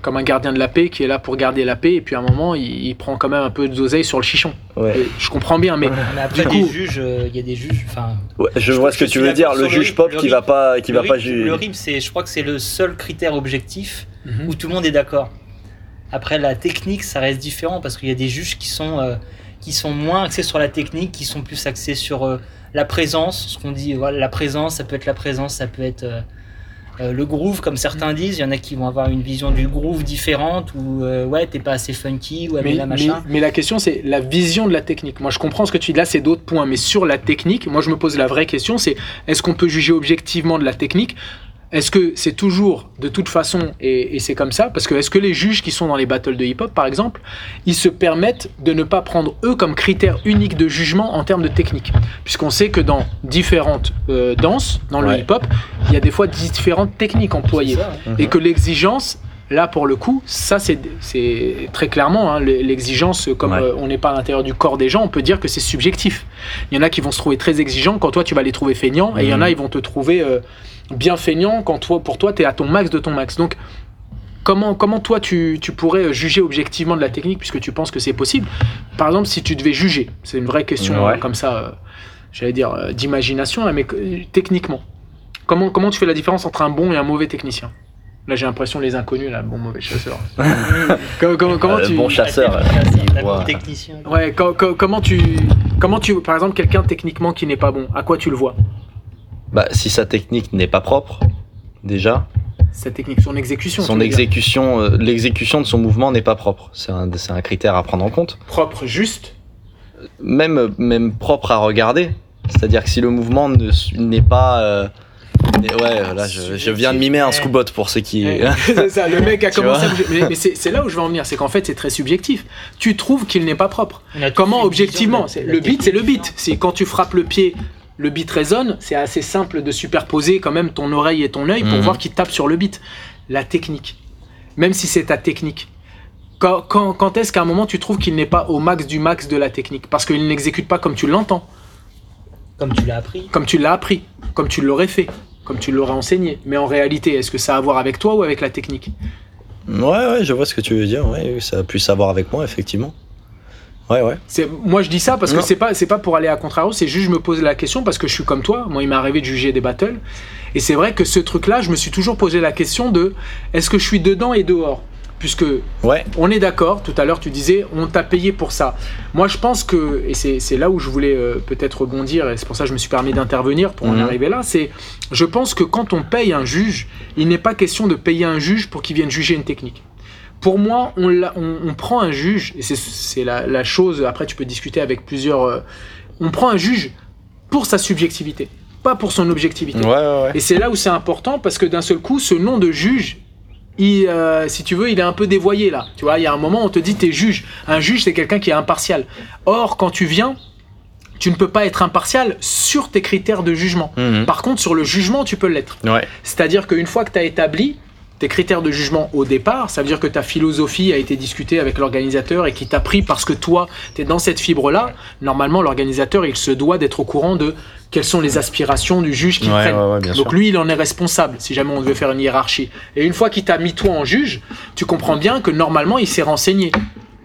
Comme un gardien de la paix qui est là pour garder la paix, et puis à un moment, il, il prend quand même un peu d'oseille sur le chichon. ouais. Je comprends bien, mais Mais après, Du juges, euh, il y a des juges. Enfin, Ouais, je, Je- vois ce que tu veux dire. Le juge pop le qui va pas, qui le va pas juger. Le rythme, c'est, je crois que c'est le seul critère objectif Mhm. où tout le monde est d'accord. Après, la technique, ça reste différent parce qu'il y a des juges qui sont, euh, qui sont moins axés sur la technique, qui sont plus axés sur euh, la présence. Ce qu'on dit, voilà, la présence, ça peut être la présence, ça peut être euh, euh, le groove, comme certains disent. Il y en a qui vont avoir une vision du groove différente ou euh, ouais, t'es pas assez funky ou mais, mais, la mais, machin. mais la question, c'est la vision de la technique. Moi, je comprends ce que tu dis là, c'est d'autres points, mais sur la technique, moi, je me pose la vraie question, c'est est-ce qu'on peut juger objectivement de la technique? Est-ce que c'est toujours de toute façon, et, et c'est comme ça, parce que est-ce que les juges qui sont dans les battles de hip-hop, par exemple, ils se permettent de ne pas prendre eux comme critère unique de jugement en termes de technique? Puisqu'on sait que dans différentes euh, danses, dans le Ouais. hip-hop, il y a des fois différentes techniques employées. Ça, hein. Et que l'exigence, là pour le coup, ça c'est très clairement hein, l'exigence, comme Ouais. euh, on n'est pas à l'intérieur du corps des gens, on peut dire que c'est subjectif. Il y en a qui vont se trouver très exigeants quand toi tu vas les trouver feignants, et il y en a Mhm. ils vont te trouver euh, bien feignants quand toi, pour toi tu es à ton max de ton max. Donc comment, comment toi tu, tu pourrais juger objectivement de la technique puisque tu penses que c'est possible? Par exemple, si tu devais juger, c'est une vraie question Ouais. euh, comme ça, euh, j'allais dire euh, d'imagination, là, mais euh, techniquement, comment, comment tu fais la différence entre un bon et un mauvais technicien? Là, j'ai l'impression les inconnus, là, bon, mauvais chasseur. comment, comment- comment Euh, tu. bon chasseur. Ah, technicien. Ouais, co- co- comment tu. Comment tu. Par exemple, quelqu'un techniquement qui n'est pas bon, à quoi tu le vois? Bah, si sa technique n'est pas propre, déjà, Sa technique, son exécution. son exécution, euh, l'exécution de son mouvement n'est pas propre. C'est un, c'est un critère à prendre en compte. Propre, juste? Même, même propre à regarder. C'est-à-dire que si le mouvement ne n'est pas. euh, n'est- ouais, là, je, je viens de mimer un scoobot pour ceux qui. Ouais, c'est ça, le mec a commencé à bouger. Mais, c'est là où je veux en venir, c'est qu'en fait, c'est très subjectif. Tu trouves qu'il n'est pas propre. Comment objectivement de Le beat, c'est le beat. C'est quand tu frappes le pied, le beat résonne. C'est assez simple de superposer quand même ton oreille et ton œil pour Mhm. voir qui tape sur le beat. La technique. Même si c'est ta technique. Quand, quand- quand est-ce qu'à un moment tu trouves qu'il n'est pas au max du max de la technique? Parce qu'il n'exécute pas comme tu l'entends, Comme tu l'as appris. comme tu l'as appris, comme tu l'aurais fait, comme tu l'aurais enseigné. Mais en réalité, est-ce que ça a à voir avec toi ou avec la technique? Ouais, ouais, je vois ce que tu veux dire. Ouais, ça a pu savoir avec moi, effectivement. Ouais, ouais. Moi je dis ça parce que c'est pas c'est pas pour aller à contrario, c'est juste je me pose la question parce que je suis comme toi. Moi, il m'est arrivé de juger des battles et c'est vrai que ce truc-là, je me suis toujours posé la question de est-ce que je suis dedans et dehors? Puisque Ouais. on est d'accord, tout à l'heure tu disais on t'a payé pour ça. Moi je pense que, et c'est là où je voulais euh, peut-être rebondir, et c'est pour ça que je me suis permis d'intervenir pour en Mhm. arriver là, c'est je pense que quand on paye un juge, il n'est pas question de payer un juge pour qu'il vienne juger une technique. Pour moi, on, l'a- on, on prend un juge, et c'est- la, la chose, après tu peux discuter avec plusieurs... euh, on prend un juge pour sa subjectivité, pas pour son objectivité. Ouais, ouais, ouais. Et c'est là où c'est important parce que d'un seul coup, ce nom de juge, il, euh, si tu veux, il est un peu dévoyé là. Tu vois, il y a un moment, on te dit t'es juge. Un juge, c'est quelqu'un qui est impartial. Or, quand tu viens, tu ne peux pas être impartial sur tes critères de jugement. Mhm. Par contre, sur le jugement, tu peux l'être. Ouais. C'est-à-dire qu'une fois que tu as établi tes critères de jugement au départ, ça veut dire que ta philosophie a été discutée avec l'organisateur et qui t'a pris parce que toi, tu es dans cette fibre-là. Normalement, l'organisateur, il se doit d'être au courant de quelles sont les aspirations du juge qu'il Ouais, prenne. ouais, ouais, bien Donc sûr. lui, il en est responsable si jamais on devait faire une hiérarchie. Et une fois qu'il t'a mis toi en juge, tu comprends bien que normalement, il s'est renseigné.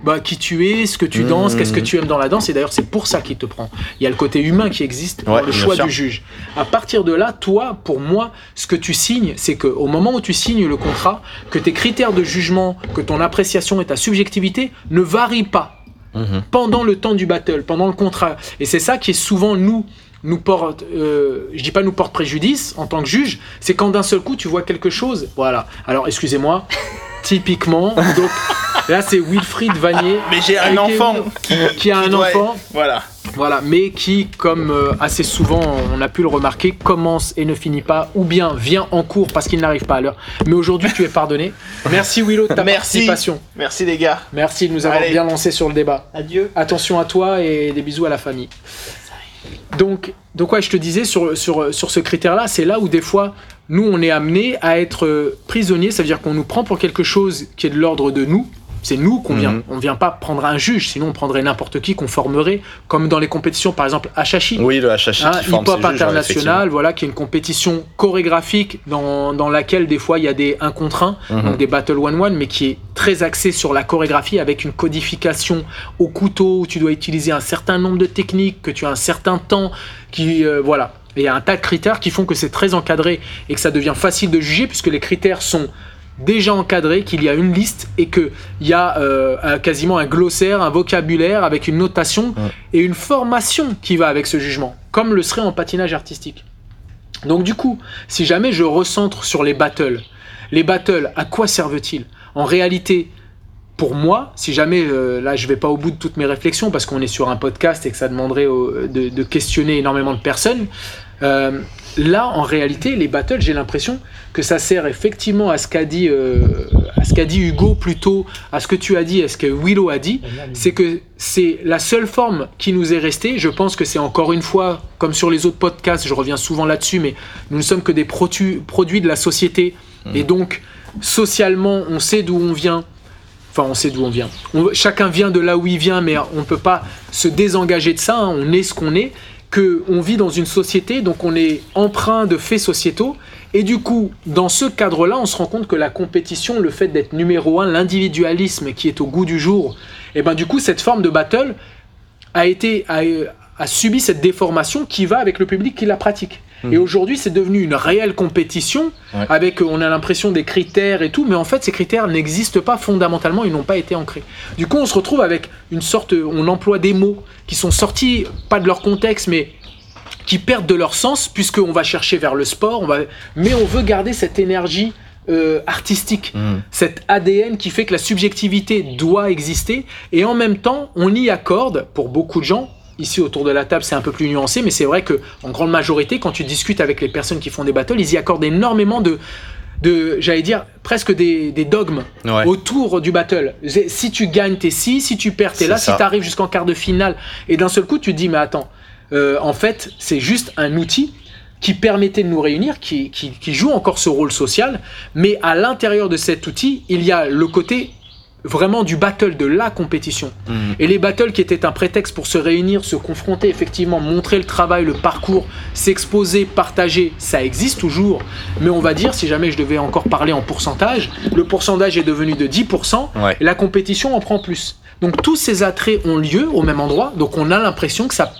Bah, qui tu es, ce que tu danses, Mhm. qu'est-ce que tu aimes dans la danse, et d'ailleurs c'est pour ça qu'il te prend. Il y a le côté humain qui existe dans Ouais, le choix sûr. du juge. À partir de là, toi, pour moi, ce que tu signes, c'est que au moment où tu signes le contrat, que tes critères de jugement, que ton appréciation et ta subjectivité ne varient pas Mhm. pendant le temps du battle, pendant le contrat. Et c'est ça qui est souvent nous nous porte, euh, je dis pas nous porte préjudice en tant que juge, c'est quand d'un seul coup tu vois quelque chose. Voilà. Alors excusez-moi, typiquement, donc là c'est Wilfried Vanier Mais j'ai un enfant qui a un doit- enfant. Voilà. Voilà, mais qui, comme euh, assez souvent on a pu le remarquer, commence et ne finit pas, ou bien vient en cours parce qu'il n'arrive pas à l'heure. Mais aujourd'hui, tu es pardonné. Merci Willow de ta Merci. participation. Merci les gars. Merci de nous avoir Allez. bien lancé sur le débat. Adieu. Attention à toi et des bisous à la famille. Donc, donc ouais, je te disais sur, sur, sur ce critère-là, c'est là où des fois, nous, on est amené à être euh, prisonniers, ça veut dire qu'on nous prend pour quelque chose qui est de l'ordre de nous. C'est nous qu'on vient. Mhm. On vient pas prendre un juge, sinon on prendrait n'importe qui qu'on formerait, comme dans les compétitions, par exemple, Hachachi. Oui, le HHI Hein, hip-hop international, voilà, qui est une compétition chorégraphique dans, dans laquelle des fois il y a des 1 contre 1, Mhm. donc des battle one-one, mais qui est très axée sur la chorégraphie avec une codification au couteau où tu dois utiliser un certain nombre de techniques, que tu as un certain temps, qui euh, voilà. Et il y a un tas de critères qui font que c'est très encadré et que ça devient facile de juger puisque les critères sont déjà encadrés, qu'il y a une liste et qu'il y a euh, quasiment un glossaire, un vocabulaire avec une notation et une formation qui va avec ce jugement, comme le serait en patinage artistique. Donc du coup, si jamais je recentre sur les battles, les battles, à quoi servent-ils? En réalité, pour moi, si jamais, euh, là je vais pas au bout de toutes mes réflexions parce qu'on est sur un podcast et que ça demanderait au- de, de questionner énormément de personnes, euh, là en réalité, les battles, j'ai l'impression que ça sert effectivement à ce qu'a dit, euh, à ce qu'a dit Hugo plutôt, à ce que tu as dit, à ce que Willow a dit, c'est que c'est la seule forme qui nous est restée. Je pense que c'est encore une fois, comme sur les autres podcasts, je reviens souvent là-dessus, mais nous ne sommes que des produits de la société. Et donc, socialement, on sait d'où on vient. Enfin, on sait d'où on vient. On- chacun vient de là où il vient, mais on ne peut pas se désengager de ça. hein. On est ce qu'on est. Que on vit dans une société, donc on est empreint de faits sociétaux. Et du coup, dans ce cadre-là, on se rend compte que la compétition, le fait d'être numéro un, l'individualisme qui est au goût du jour, et ben du coup, cette forme de battle a été a subi cette déformation qui va avec le public qui la pratique. Et aujourd'hui, c'est devenu une réelle compétition Ouais. avec, on a l'impression des critères et tout, mais en fait, ces critères n'existent pas fondamentalement, ils n'ont pas été ancrés. Du coup, on se retrouve avec une sorte, on emploie des mots qui sont sortis pas de leur contexte, mais qui perdent de leur sens puisqu'on va chercher vers le sport, on va, mais on veut garder cette énergie euh, artistique, Mhm. cet ADN qui fait que la subjectivité doit exister et en même temps on y accorde pour beaucoup de gens. Ici autour de la table, c'est un peu plus nuancé, mais c'est vrai que en grande majorité, quand tu discutes avec les personnes qui font des battles, ils y accordent énormément de, de j'allais dire, presque des, des dogmes Ouais. autour du battle. Si tu gagnes, t'es ci, si tu perds, t'es là, ça. si tu arrives jusqu'en quart de finale, et d'un seul coup, tu te dis, mais attends, euh, en fait, c'est juste un outil qui permettait de nous réunir, qui, qui, qui joue encore ce rôle social, mais à l'intérieur de cet outil, il y a le côté vraiment du battle, de la compétition. Mhm. Et les battles qui étaient un prétexte pour se réunir, se confronter, effectivement, montrer le travail, le parcours, s'exposer, partager, ça existe toujours. Mais on va dire, si jamais je devais encore parler en pourcentage, le pourcentage est devenu de 10%, Ouais. et la compétition en prend plus. Donc tous ces attraits ont lieu au même endroit, donc on a l'impression que ça,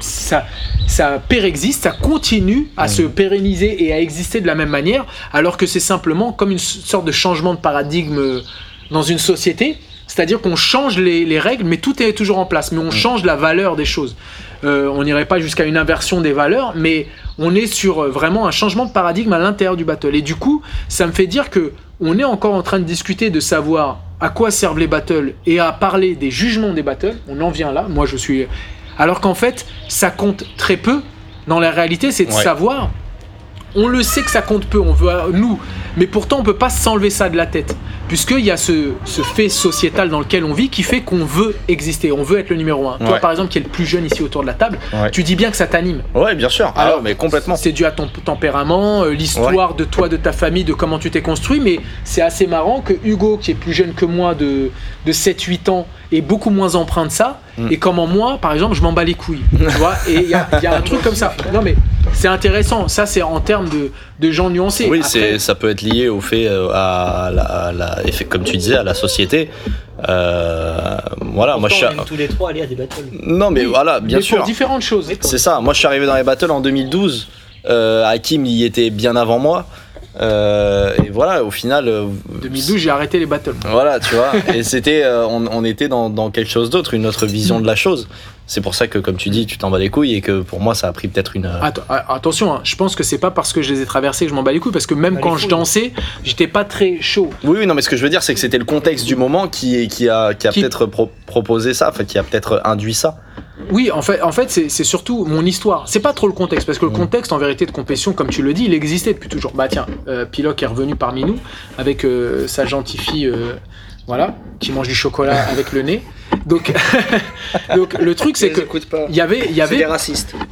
ça, ça pérexiste, ça continue à se pérenniser et à exister de la même manière, alors que c'est simplement comme une sorte de changement de paradigme. Euh, dans une société. C'est-à-dire qu'on change les, les règles, mais tout est toujours en place. Mais on change la valeur des choses. Euh, on n'irait pas jusqu'à une inversion des valeurs, mais on est sur euh, vraiment un changement de paradigme à l'intérieur du battle. Et du coup, ça me fait dire que on est encore en train de discuter de savoir à quoi servent les battles et à parler des jugements des battles. On en vient là. Moi, je suis. Alors qu'en fait, ça compte très peu. Dans la réalité, c'est de Ouais. savoir. On le sait que ça compte peu, on veut nous, mais pourtant on peut pas s'enlever ça de la tête, puisqu'il y a ce, ce fait sociétal dans lequel on vit qui fait qu'on veut exister, on veut être le numéro un. Toi par exemple qui est le plus jeune ici autour de la table, Ouais. tu dis bien que ça t'anime. Ouais, bien sûr. Alors, Alors, mais complètement. C'est dû à ton tempérament, euh, l'histoire de toi, de ta famille, de comment tu t'es construit, mais c'est assez marrant que Hugo, qui est plus jeune que moi de, de 7-8 ans, est beaucoup moins empreint de ça, Mm. et comment moi, par exemple, je m'en bats les couilles. tu vois Et il y y a un truc comme ça. Non mais c'est intéressant, ça c'est en termes de, de gens nuancés. Oui, Après, c'est, ça peut être lié au fait, euh, à la, à la- effet- comme tu disais, à la société. Euh, voilà, moi je suis. Tous les trois aller à des battles. Non, mais oui, voilà, bien mais sûr. Pour différentes choses. C'est ça. Moi, je suis arrivé dans les battles en 2012. Euh, Hakim y était bien avant moi. Euh, et voilà, au final. euh, 2012, j'ai arrêté les battles. Voilà, tu vois. et c'était, euh, on, on était dans, dans quelque chose d'autre, une autre vision de la chose. C'est pour ça que, comme tu dis, tu t'en bats les couilles et que pour moi, ça a pris peut-être une. attention, hein, je pense que c'est pas parce que je les ai traversés que je m'en bats les couilles, parce que même quand je dansais, j'étais pas très chaud. Oui, oui, non, mais ce que je veux dire, c'est que c'était le contexte du moment qui, qui a, qui a Qui- peut-être pro- proposé ça, enfin, qui a peut-être induit ça. Oui, en fait, en fait c'est c'est surtout mon histoire. C'est pas trop le contexte, parce que le Mm. contexte, en vérité, de compétition, comme tu le dis, il existait depuis toujours. Bah tiens, euh, Piloc est revenu parmi nous avec euh, sa gentille fille, euh, voilà, qui mange du chocolat avec le nez. Donc, donc le truc, c'est que il y avait, il y avait, racistes.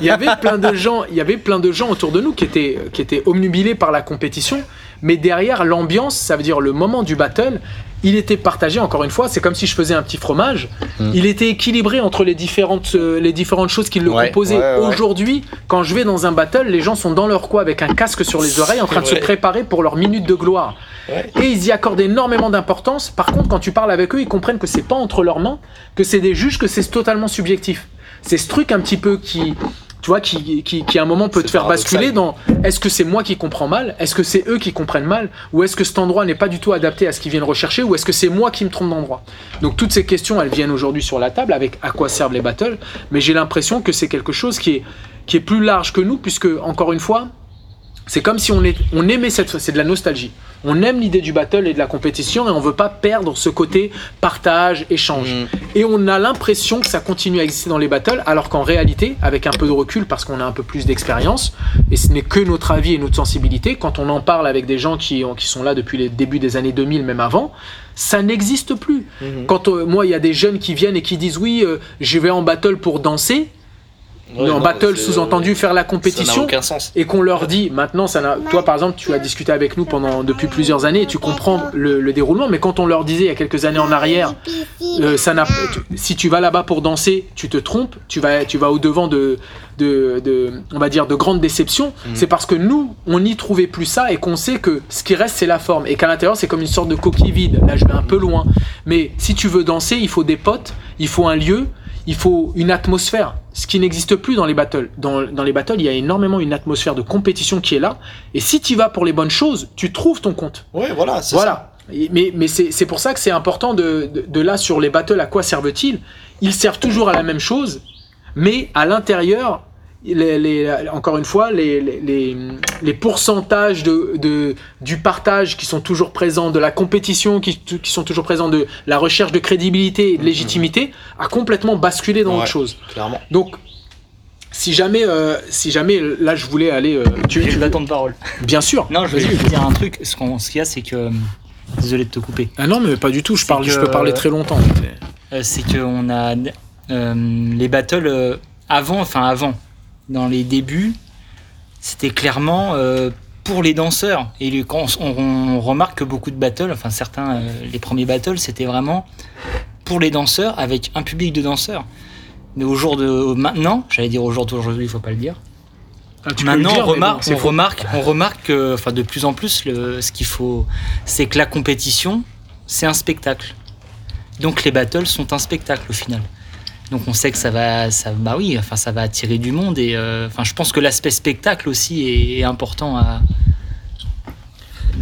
il y avait- plein de gens, il y avait plein de gens autour de nous qui étaient, qui étaient omnubilés par la compétition, mais derrière l'ambiance, ça veut dire le moment du battle, il était partagé. Encore une fois, c'est comme si je faisais un petit fromage. Mm. Il était équilibré entre les différentes, euh, les différentes choses qui le Ouais, composaient. ouais, ouais. Aujourd'hui, quand je vais dans un battle, les gens sont dans leur coin avec un casque sur les oreilles, en train de se préparer pour leur minute de gloire. Ouais. Et ils y accordent énormément d'importance. Par contre, quand tu parles avec eux, ils comprennent que c'est pas entre leurs mains, que c'est des juges, que c'est totalement subjectif. C'est ce truc un petit peu qui, tu vois, qui, qui, qui à un moment peut te faire basculer dans est-ce que c'est moi qui comprends mal, est-ce que c'est eux qui comprennent mal, ou est-ce que cet endroit n'est pas du tout adapté à ce qu'ils viennent rechercher, ou est-ce que c'est moi qui me trompe d'endroit? Donc toutes ces questions, elles viennent aujourd'hui sur la table avec à quoi servent les battles, mais j'ai l'impression que c'est quelque chose qui est, qui est plus large que nous, puisque encore une fois, c'est comme si on, est, on aimait cette, c'est de la nostalgie. On aime l'idée du battle et de la compétition et on veut pas perdre ce côté partage, échange. Mhm. Et on a l'impression que ça continue à exister dans les battles, alors qu'en réalité, avec un peu de recul, parce qu'on a un peu plus d'expérience, et ce n'est que notre avis et notre sensibilité, quand on en parle avec des gens qui, ont- qui sont là depuis les débuts des années 2000, même avant, ça n'existe plus. Mhm. Quand euh, moi, il y a des jeunes qui viennent et qui disent oui, euh, je vais en battle pour danser, Ouais, en non, battle sous-entendu faire la compétition, aucun sens. et qu'on leur dit maintenant ça n'a toi par exemple tu as discuté avec nous pendant depuis plusieurs années et tu comprends le, le déroulement mais quand on leur disait il y a quelques années en arrière euh, ça n'a si tu vas là-bas pour danser tu te trompes tu vas tu vas au devant de, de, de- on va dire de grandes déceptions c'est parce que nous on n'y trouvait plus ça et qu'on sait que ce qui reste c'est la forme. Et qu'à l'intérieur c'est comme une sorte de coquille vide. Là je vais un peu loin. Mais si tu veux danser il faut des potes il faut un lieu il faut une atmosphère, ce qui n'existe plus dans les battles. Dans, dans les battles, il y a énormément une atmosphère de compétition qui est là. Et si tu vas pour les bonnes choses, tu trouves ton compte. Ouais, voilà, c'est ça. Voilà. Et- Mais, mais c'est c'est pour ça que c'est important de, de, de là sur les battles, à quoi servent-ils? Ils servent toujours à la même chose, mais à l'intérieur, les, les- encore une fois, les, les, pourcentages de, de- du partage qui sont toujours présents, de la compétition qui, qui sont toujours présents, de la recherche de crédibilité et de légitimité, a complètement basculé dans Ouais. autre chose. Clairement. Donc, si jamais, euh, si jamais, là, je voulais aller, euh, tu, Tu vas ton parole? bien sûr. Non, je vais dire un truc. Ce qu'on- ce qu'il y a, c'est que. euh, Désolé de te couper. Ah non, mais pas du tout. Je parle, je peux parler très longtemps. Euh, c'est qu'on a euh, les battles euh, avant, enfin avant, dans les débuts, c'était clairement euh, pour les danseurs. Et on, on remarque que beaucoup de battles, enfin certains, euh, les premiers battles, c'était vraiment pour les danseurs avec un public de danseurs. Mais au jour de maintenant, j'allais dire au jour d'aujourd'hui, il faut pas le dire. Ah, Maintenant, dire, on remarque, bon, on remarque, on remarque que, enfin, de plus en plus, le, ce qu'il faut, c'est que la compétition, c'est un spectacle. Donc les battles sont un spectacle au final. Donc on sait que ça va, ça, bah oui, enfin ça va attirer du monde et, euh, enfin, je pense que l'aspect spectacle aussi est, est important à,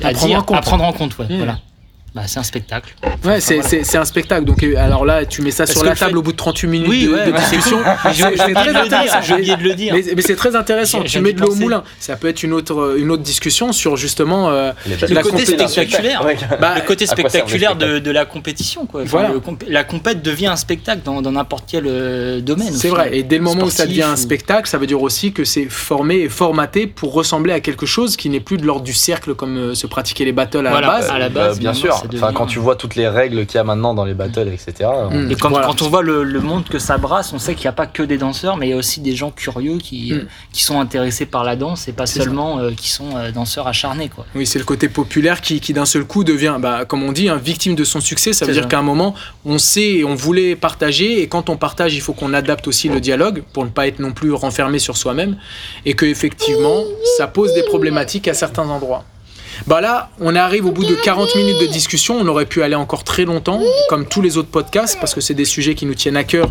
à À prendre dire, en compte. à prendre en compte, ouais, Mmh. voilà. Bah, c'est un spectacle. Ouais, c'est c'est- c'est un spectacle. Donc, euh, alors là, tu mets ça Parce sur la le table fait- au bout de 38 minutes Oui, de, ouais, de discussion. J'ai oublié de très le dire. Mais, mais c'est très intéressant. Tu mets de l'eau au moulin. Ça peut être une autre, une autre discussion sur justement euh, Le la côté spectaculaire. Bah, le côté spectaculaire de, de la compétition. Quoi. Enfin, Voilà. comp- la compète devient un spectacle dans dans n'importe quel euh, domaine. C'est vrai. Et dès le moment où ça devient un spectacle, ça veut dire aussi que c'est formé et formaté pour ressembler à quelque chose qui n'est plus de l'ordre du cercle comme euh, se pratiquaient les battles à Voilà. la base. à la Bah, base, bien sûr. Enfin, quand tu vois toutes les règles qu'il y a maintenant dans les battles, etc. Et quand, Voilà. quand on voit le, le monde que ça brasse, on sait qu'il n'y a pas que des danseurs, mais il y a aussi des gens curieux qui, Mm. euh, qui sont intéressés par la danse et pas seulement euh, qui sont euh, danseurs acharnés. Quoi. Oui, c'est le côté populaire qui, qui d'un seul coup devient, bah, comme on dit, un victime de son succès. Ça veut dire qu'à un moment, on sait et on voulait partager, et quand on partage, il faut qu'on adapte aussi le dialogue pour ne pas être non plus renfermé sur soi-même, et que effectivement, ça pose des problématiques à certains endroits. Bah là, on arrive au bout de 40 minutes de discussion. On aurait pu aller encore très longtemps, comme tous les autres podcasts, parce que c'est des sujets qui nous tiennent à cœur.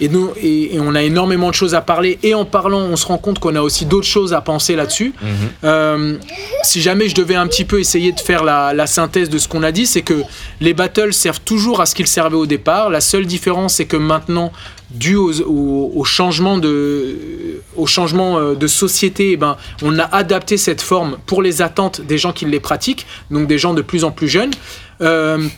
Et, nous, et, et on a énormément de choses à parler. Et en parlant, on se rend compte qu'on a aussi d'autres choses à penser là-dessus. Mhm. Euh, si jamais je devais un petit peu essayer de faire la, la synthèse de ce qu'on a dit, c'est que les battles servent toujours à ce qu'ils servaient au départ. La seule différence, c'est que maintenant, dû au, changement de, euh, société, eh ben, on a adapté cette forme pour les attentes des gens qui les pratiquent, donc des gens de plus en plus jeunes. Euh,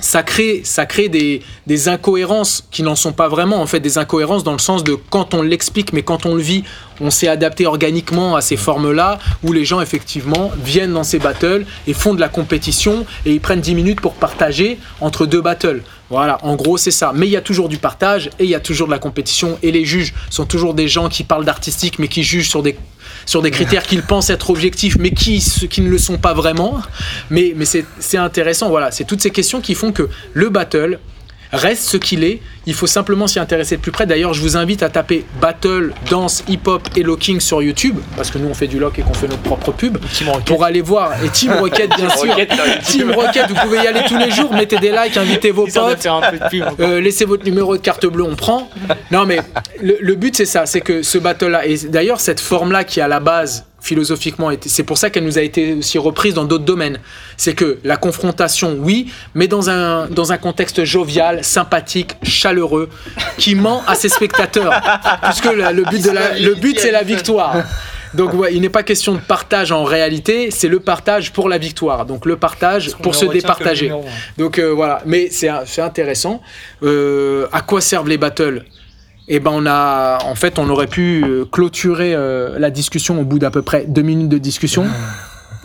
ça crée, ça crée des, des incohérences qui n'en sont pas vraiment, en fait, des incohérences dans le sens de quand on l'explique, mais quand on le vit, on s'est adapté organiquement à ces formes-là, où les gens, effectivement, viennent dans ces battles et font de la compétition, et ils prennent 10 minutes pour partager entre deux battles. Voilà, en gros, c'est ça. Mais il y a toujours du partage, et il y a toujours de la compétition, et les juges sont toujours des gens qui parlent d'artistique, mais qui jugent sur des sur des critères qu'ils pensent être objectifs, mais qui, qui ne le sont pas vraiment. Mais, mais c'est c'est intéressant, voilà. C'est toutes ces questions qui font que le battle reste ce qu'il est. Il faut simplement s'y intéresser de plus près. D'ailleurs, je vous invite à taper battle, danse, hip-hop et locking sur YouTube, parce que nous, on fait du lock et qu'on fait notre propre pub, pour aller voir. Et Team Rocket, bien sûr. Team Rocket, vous pouvez y aller tous les jours. Mettez des likes, invitez vos potes. Euh, laissez votre numéro de carte bleue, on prend. Non, mais le, le but, c'est ça, c'est que ce battle-là, et d'ailleurs, cette forme-là qui, à la base, philosophiquement, c'est pour ça qu'elle nous a été aussi reprise dans d'autres domaines. C'est que la confrontation, oui, mais dans un, dans un contexte jovial, sympathique, chaleureux, qui ment à ses spectateurs. Puisque la- le but, de la, le but c'est la victoire. Donc ouais, il n'est pas question de partage en réalité, c'est le partage pour la victoire. Donc le partage pour se départager. Donc euh, voilà, mais c'est c'est intéressant. Euh, à quoi servent les battles? Eh ben on a, en fait, on aurait pu euh, clôturer euh, la discussion au bout d'à peu près deux minutes de discussion.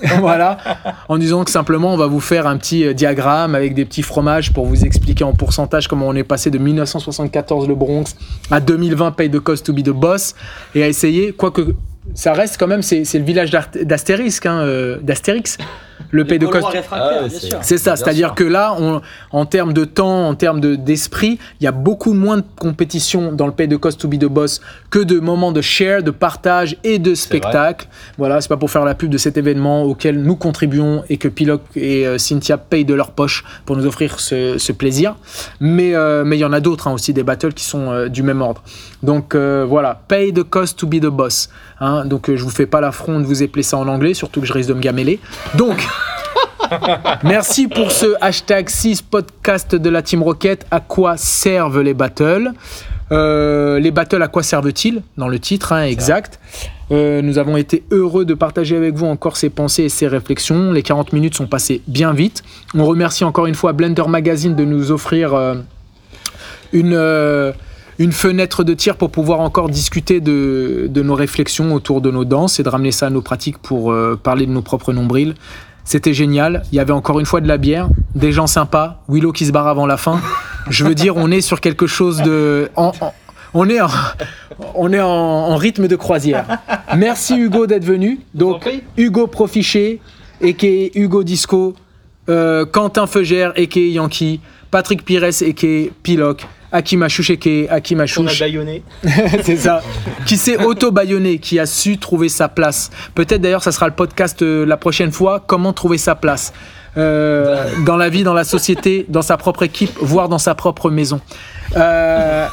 voilà, en disant que simplement on va vous faire un petit euh, diagramme avec des petits fromages pour vous expliquer en pourcentage comment on est passé de 1974 le Bronx à 2020 Pay the Cost to be the Boss et à essayer, quoique ça reste quand même, c'est le village d'Astérix, hein, euh, d'Astérix, le Pay the Cost. Ah c'est- C'est ça, c'est-à-dire que là, on, en termes de temps, en termes de- d'esprit, il y a beaucoup moins de compétition dans le Pay de Cost to be the Boss que de moments de share, de partage et de spectacle. Voilà, c'est pas pour faire la pub de cet événement auquel nous contribuons et que Piloc et euh, Cynthia payent de leur poche pour nous offrir ce, ce plaisir. Mais euh, mais il y en a d'autres hein, aussi, des battles qui sont euh, du même ordre. Donc euh, voilà, Pay the Cost to be the Boss. hein. donc euh, je vous fais pas l'affront de vous épeler ça en anglais, surtout que je risque de me gameler. Donc. Merci pour ce hashtag 6 podcast de la Team Rocket. À quoi servent les battles? Euh, Les battles, à quoi servent-ils? Dans le titre, hein, exact. Euh, nous avons été heureux de partager avec vous encore ces pensées et ces réflexions. Les 40 minutes sont passées bien vite. On remercie encore une fois Blender Magazine de nous offrir euh, une, une fenêtre de tir pour pouvoir encore discuter de, de nos réflexions autour de nos danses et de ramener ça à nos pratiques pour euh, parler de nos propres nombrils. C'était génial. Il y avait encore une fois de la bière, des gens sympas, Willow qui se barre avant la fin. Je veux dire, on est sur quelque chose de. en- en- on est, en, on est en, en rythme de croisière. Merci Hugo d'être venu. Donc, Hugo Profichet, et Hugo Disco, euh, Quentin Feugère, et Yankee, Patrick Pires, et Piloc, Akima Chouch, et Akima On a Chouch. baïonné. c'est ça. Qui s'est auto-baïonné, qui a su trouver sa place. Peut-être d'ailleurs, ça sera le podcast euh, la prochaine fois. Comment trouver sa place Euh, dans la vie, dans la société, dans sa propre équipe, voire dans sa propre maison. Euh,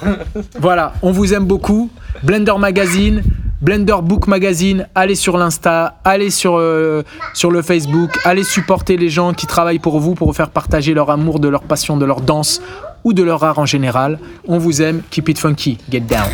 voilà, on vous aime beaucoup. Blender Magazine, Blender Book Magazine, allez sur l'Insta, allez sur, euh, sur le Facebook, allez supporter les gens qui travaillent pour vous, pour vous faire partager leur amour, de leur passion, de leur danse ou de leur art en général. On vous aime, keep it funky, get down.